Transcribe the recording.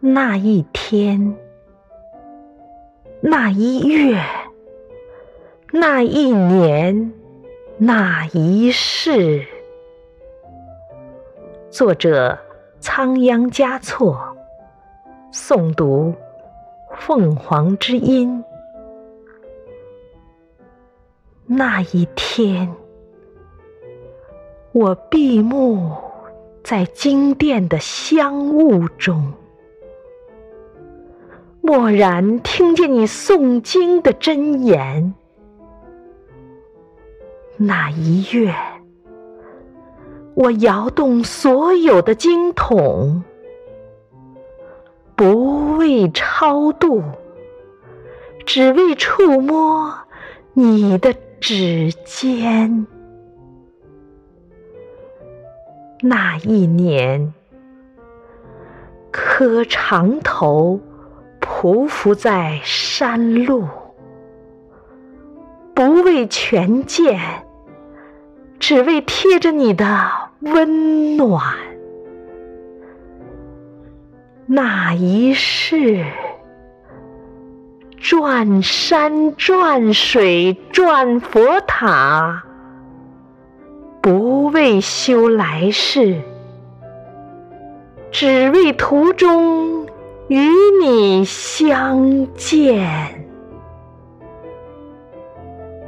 那一天，那一月，那一年，那一世。作者：仓央嘉措，诵读：凤凰之音。那一天，我闭目在经殿的香雾中。蓦然听见你诵经的真言，那一月，我摇动所有的经筒，不为超度，只为触摸你的指尖。那一年，磕长头。匍匐在山路，不为权健，只为贴着你的温暖。那一世，转山转水转佛塔，不为修来世，只为途中。与你相见。